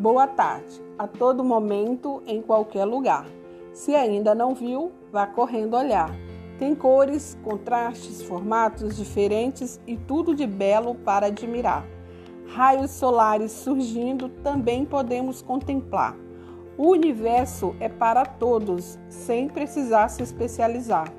Boa tarde, a todo momento, em qualquer lugar. Se ainda não viu, vá correndo olhar. Tem cores, contrastes, formatos diferentes e tudo de belo para admirar. Raios solares surgindo também podemos contemplar. O universo é para todos, sem precisar se especializar.